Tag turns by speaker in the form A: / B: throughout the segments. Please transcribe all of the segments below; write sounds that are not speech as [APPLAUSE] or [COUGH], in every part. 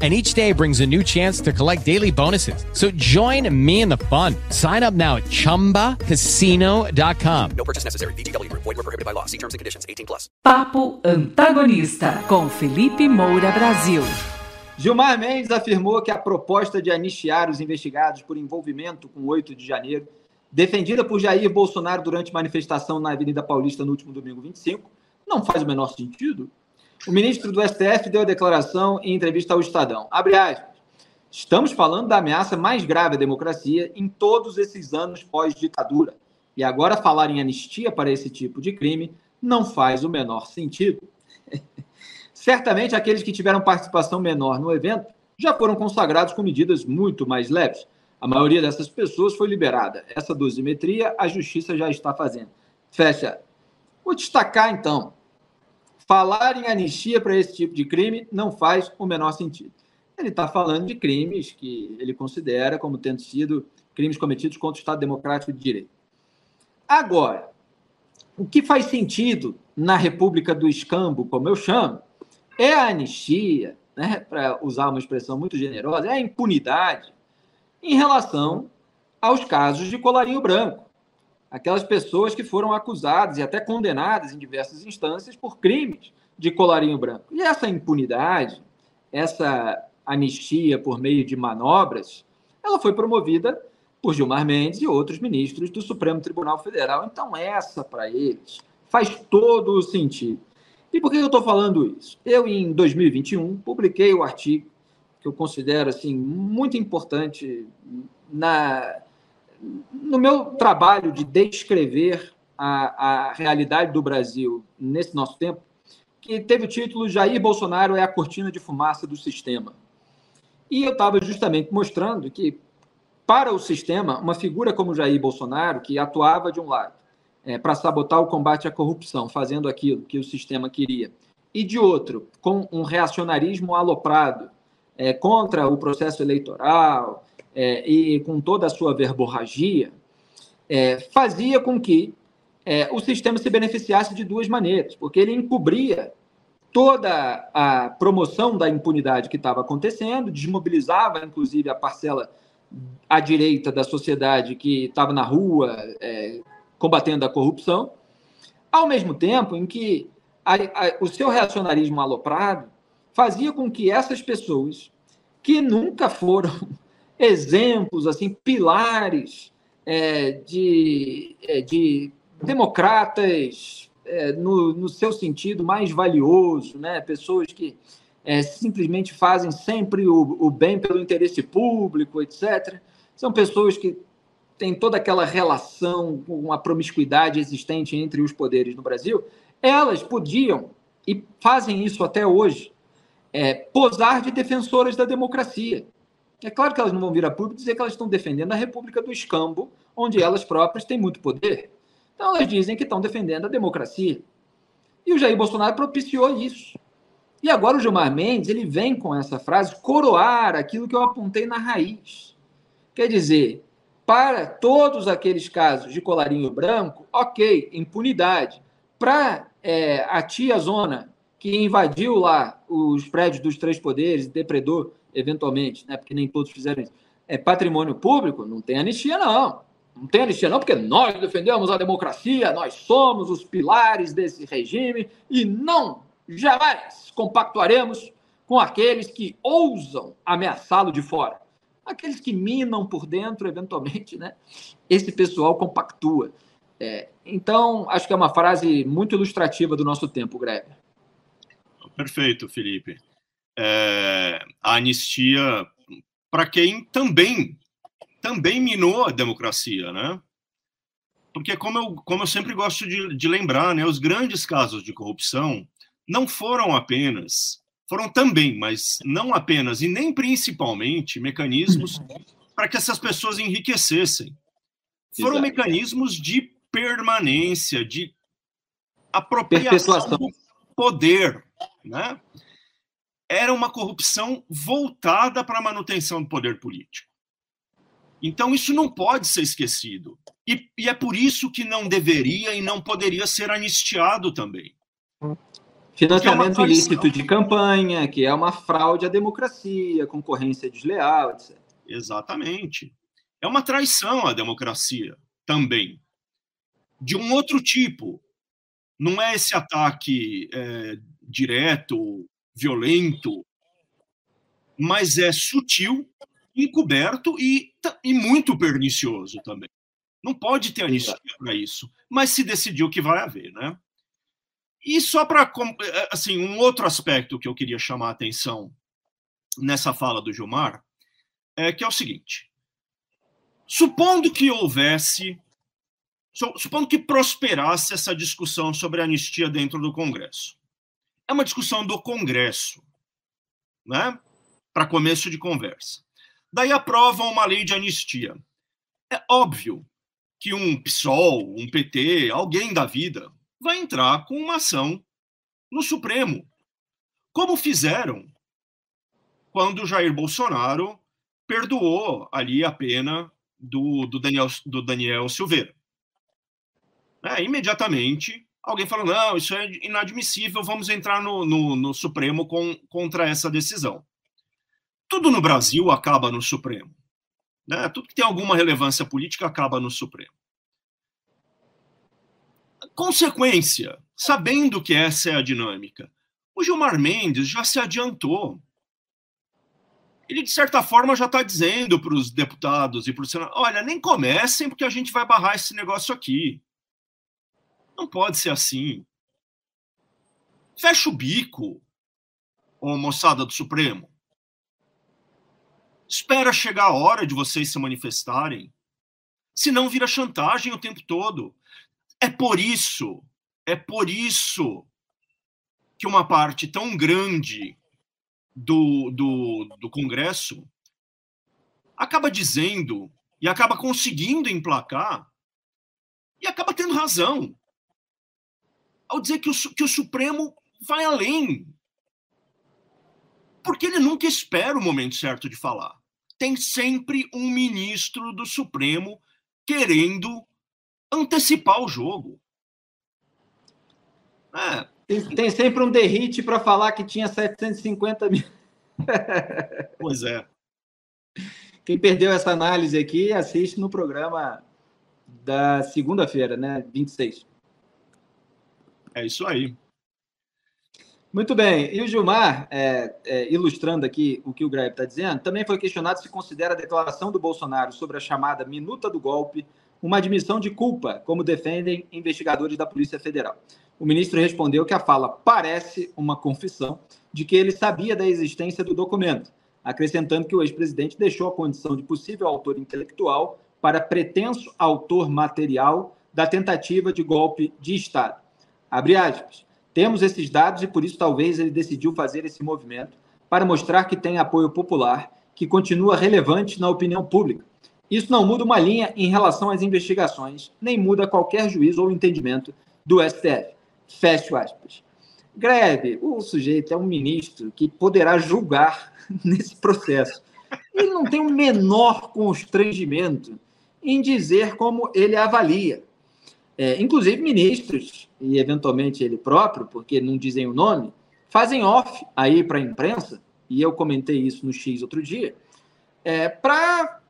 A: and each day brings a new chance to collect daily bonuses. So join me in the fun. Sign up now at ChumbaCasino.com.
B: No purchase necessary. VGW Group. Void were prohibited by law. See terms and conditions. 18 plus.
C: Papo Antagonista com Felipe Moura Brasil.
D: Gilmar Mendes afirmou que a proposta de anistiar os investigados por envolvimento com 8 de janeiro, defendida por Jair Bolsonaro durante manifestação na Avenida Paulista no último domingo 25, não faz o menor sentido. O ministro do STF deu a declaração em entrevista ao Estadão. Abre aspas. Estamos falando da ameaça mais grave à democracia em todos esses anos pós-ditadura. E agora falar em anistia para esse tipo de crime não faz o menor sentido. [LAUGHS] Certamente aqueles que tiveram participação menor no evento já foram consagrados com medidas muito mais leves. A maioria dessas pessoas foi liberada. Essa dosimetria a justiça já está fazendo. Fecha. Vou destacar então falar em anistia para esse tipo de crime não faz o menor sentido. Ele está falando de crimes que ele considera como tendo sido crimes cometidos contra o Estado Democrático de Direito. Agora, o que faz sentido na República do Escambo, como eu chamo, é a anistia, né, para usar uma expressão muito generosa, é a impunidade em relação aos casos de colarinho branco aquelas pessoas que foram acusadas e até condenadas em diversas instâncias por crimes de colarinho branco. E essa impunidade, essa anistia por meio de manobras, ela foi promovida por Gilmar Mendes e outros ministros do Supremo Tribunal Federal. Então, essa, para eles, faz todo o sentido. E por que eu estou falando isso? Eu, em 2021, publiquei o artigo que eu considero assim muito importante na no meu trabalho de descrever a, a realidade do Brasil nesse nosso tempo, que teve o título Jair Bolsonaro é a cortina de fumaça do sistema. E eu estava justamente mostrando que, para o sistema, uma figura como Jair Bolsonaro, que atuava de um lado é, para sabotar o combate à corrupção, fazendo aquilo que o sistema queria, e de outro, com um reacionarismo aloprado é, contra o processo eleitoral, é, e com toda a sua verborragia, é, fazia com que é, o sistema se beneficiasse de duas maneiras, porque ele encobria toda a promoção da impunidade que estava acontecendo, desmobilizava, inclusive, a parcela à direita da sociedade que estava na rua é, combatendo a corrupção, ao mesmo tempo em que a, a, o seu reacionarismo aloprado fazia com que essas pessoas que nunca foram exemplos, assim, pilares é, de, é, de democratas é, no, no seu sentido mais valioso, né? pessoas que é, simplesmente fazem sempre o, o bem pelo interesse público, etc. São pessoas que têm toda aquela relação com a promiscuidade existente entre os poderes no Brasil. Elas podiam, e fazem isso até hoje, é, posar de defensoras da democracia. É claro que elas não vão vir a público dizer que elas estão defendendo a República do Escambo, onde elas próprias têm muito poder. Então elas dizem que estão defendendo a democracia. E o Jair Bolsonaro propiciou isso. E agora o Gilmar Mendes ele vem com essa frase coroar aquilo que eu apontei na raiz. Quer dizer, para todos aqueles casos de colarinho branco, ok, impunidade. Para é, a tia Zona, que invadiu lá os prédios dos três poderes, depredou eventualmente, né, porque nem todos fizeram isso, é patrimônio público, não tem anistia, não. Não tem anistia, não, porque nós defendemos a democracia, nós somos os pilares desse regime e não, jamais compactuaremos com aqueles que ousam ameaçá-lo de fora. Aqueles que minam por dentro, eventualmente, né? Esse pessoal compactua. É, então, acho que é uma frase muito ilustrativa do nosso tempo, Greve.
E: Perfeito, Felipe. É, a anistia, para quem também também minou a democracia, né? Porque, como eu, como eu sempre gosto de, de lembrar, né, os grandes casos de corrupção não foram apenas, foram também, mas não apenas e nem principalmente mecanismos para que essas pessoas enriquecessem. Foram Exato. mecanismos de permanência, de apropriação do poder, né? Era uma corrupção voltada para a manutenção do poder político. Então, isso não pode ser esquecido. E, e, é por isso que não deveria e não poderia ser anistiado também.
D: Financiamento é ilícito de campanha, que é uma fraude à democracia, concorrência desleal, etc.
E: Exatamente. É uma traição à democracia também. De um outro tipo. Não é esse ataque é, direto, violento, mas é sutil encoberto e, e muito pernicioso também. Não pode ter anistia para isso, mas se decidiu que vai haver, né? E só para é, assim um outro aspecto que eu queria chamar a atenção nessa fala do Gilmar é que é o seguinte: supondo que houvesse, supondo que prosperasse essa discussão sobre anistia dentro do Congresso, é uma discussão do Congresso, né? Para começo de conversa. Daí aprovam uma lei de anistia. É óbvio que um PSOL, um PT, alguém da vida, vai entrar com uma ação no Supremo, como fizeram quando Jair Bolsonaro perdoou ali a pena do, do, Daniel, do Daniel Silveira. É, imediatamente, alguém falou: não, isso é inadmissível, vamos entrar no, no, no Supremo com, contra essa decisão tudo no Brasil acaba no Supremo. Né? Tudo que tem alguma relevância política acaba no Supremo. Consequência, sabendo que essa é a dinâmica, o Gilmar Mendes já se adiantou. Ele, de certa forma, já está dizendo para os deputados e para o Senado: olha, nem comecem, porque a gente vai barrar esse negócio aqui. Não pode ser assim. Fecha o bico, ô moçada do Supremo. Espera chegar a hora de vocês se manifestarem. Senão vira chantagem o tempo todo. É por isso, é por isso que uma parte tão grande do, do, do Congresso acaba dizendo e acaba conseguindo emplacar e acaba tendo razão ao dizer que o, que o Supremo vai além. Porque ele nunca espera o momento certo de falar tem sempre um ministro do Supremo querendo antecipar o jogo.
D: É. Tem, tem, sempre um derrite para falar que tinha 750 mil. [LAUGHS]
E: pois é.
D: Quem perdeu essa análise aqui, assiste no programa da segunda-feira, né? 26.
E: É isso aí.
D: Muito bem. E o Gilmar, é, é, ilustrando aqui o que o Greve está dizendo, também foi questionado se considera a declaração do Bolsonaro sobre a chamada minuta do golpe uma admissão de culpa, como defendem investigadores da Polícia Federal. O ministro respondeu que a fala parece uma confissão de que ele sabia da existência do documento, acrescentando que o ex-presidente deixou a condição de possível autor intelectual para pretenso autor material da tentativa de golpe de Estado. Abre aspas. Temos esses dados e por isso talvez ele decidiu fazer esse movimento para mostrar que tem apoio popular, que continua relevante na opinião pública. Isso não muda uma linha em relação às investigações, nem muda qualquer juízo ou entendimento do STF. Fecho aspas. Greve, o sujeito é um ministro que poderá julgar [LAUGHS] nesse processo. Ele não tem o menor constrangimento em dizer como ele avalia. É, inclusive ministros, e eventualmente ele próprio, porque não dizem o nome, fazem off aí para a imprensa, e eu comentei isso no X outro dia, é, para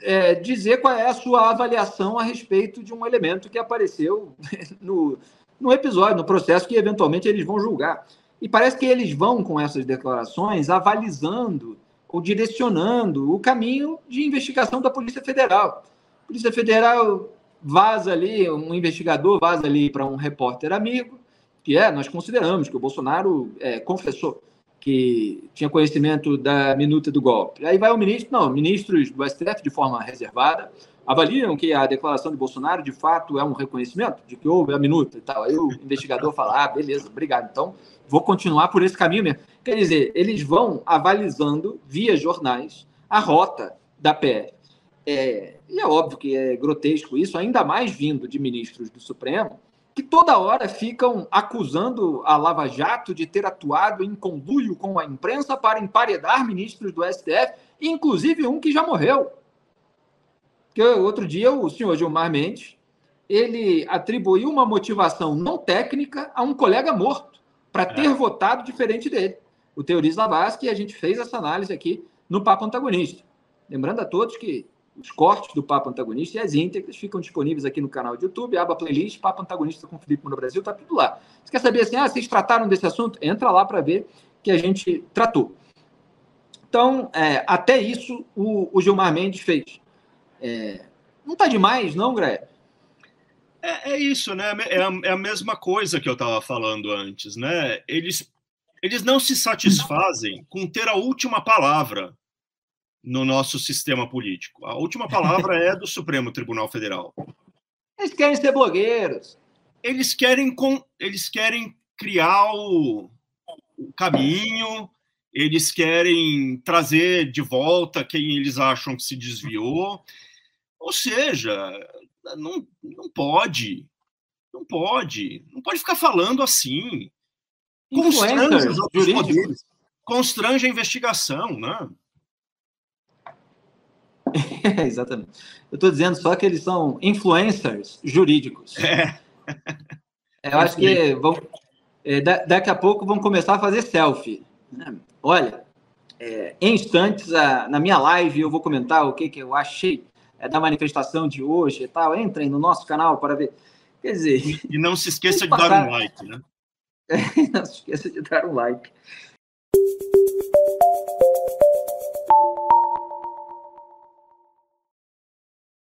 D: é, dizer qual é a sua avaliação a respeito de um elemento que apareceu [LAUGHS] no, no episódio, no processo que eventualmente eles vão julgar. E parece que eles vão, com essas declarações, avalizando ou direcionando o caminho de investigação da Polícia Federal. A Polícia Federal vaza ali, um investigador vaza ali para um repórter amigo, que é, nós consideramos que o Bolsonaro é, confessou que tinha conhecimento da minuta do golpe. Aí vai o ministro, não, ministros do STF, de forma reservada, avaliam que a declaração de Bolsonaro, de fato, é um reconhecimento de que houve a minuta e tal. Aí o investigador fala, ah, beleza, obrigado, então vou continuar por esse caminho mesmo. Quer dizer, eles vão avalizando, via jornais, a rota da PF. É, e é óbvio que é grotesco isso, ainda mais vindo de ministros do Supremo, que toda hora ficam acusando a Lava Jato de ter atuado em conluio com a imprensa para emparedar ministros do STF, inclusive um que já morreu. Que outro dia o senhor Gilmar Mendes ele atribuiu uma motivação não técnica a um colega morto para ter é. votado diferente dele. O Teoriz Lavasque, e a gente fez essa análise aqui no Papo Antagonista. Lembrando a todos que os cortes do Papo Antagonista e as íntegras ficam disponíveis aqui no canal de YouTube, aba playlist, Papo Antagonista com Felipe no Brasil, tá tudo lá. Você quer saber assim, ah, vocês trataram desse assunto? Entra lá para ver que a gente tratou. Então, é, até isso o, o, Gilmar Mendes fez. É, não está demais, não, Greg?
E: É, é, isso, né? É a, é a mesma coisa que eu estava falando antes, né? Eles, eles não se satisfazem com ter a última palavra no nosso sistema político. A última palavra é do Supremo Tribunal Federal.
D: Eles querem ser blogueiros.
E: Eles querem, com, eles querem criar o, o caminho, eles querem trazer de volta quem eles acham que se desviou. Ou seja, não, não pode. Não pode. Não pode ficar falando assim. Constrange os outros poderes. Constrange a investigação, né? [LAUGHS]
D: Exatamente. Eu estou dizendo só que eles são influencers jurídicos. É. [LAUGHS] Eu acho que vão, é, daqui a pouco vão começar a fazer selfie. Olha, é, em instantes, a, na minha live, eu vou comentar o que, que eu achei é, da manifestação de hoje e tal. Entrem no nosso canal para ver. Quer dizer.
E: E não se [LAUGHS] esqueça de dar um like, né?
D: não se esqueça de dar um like.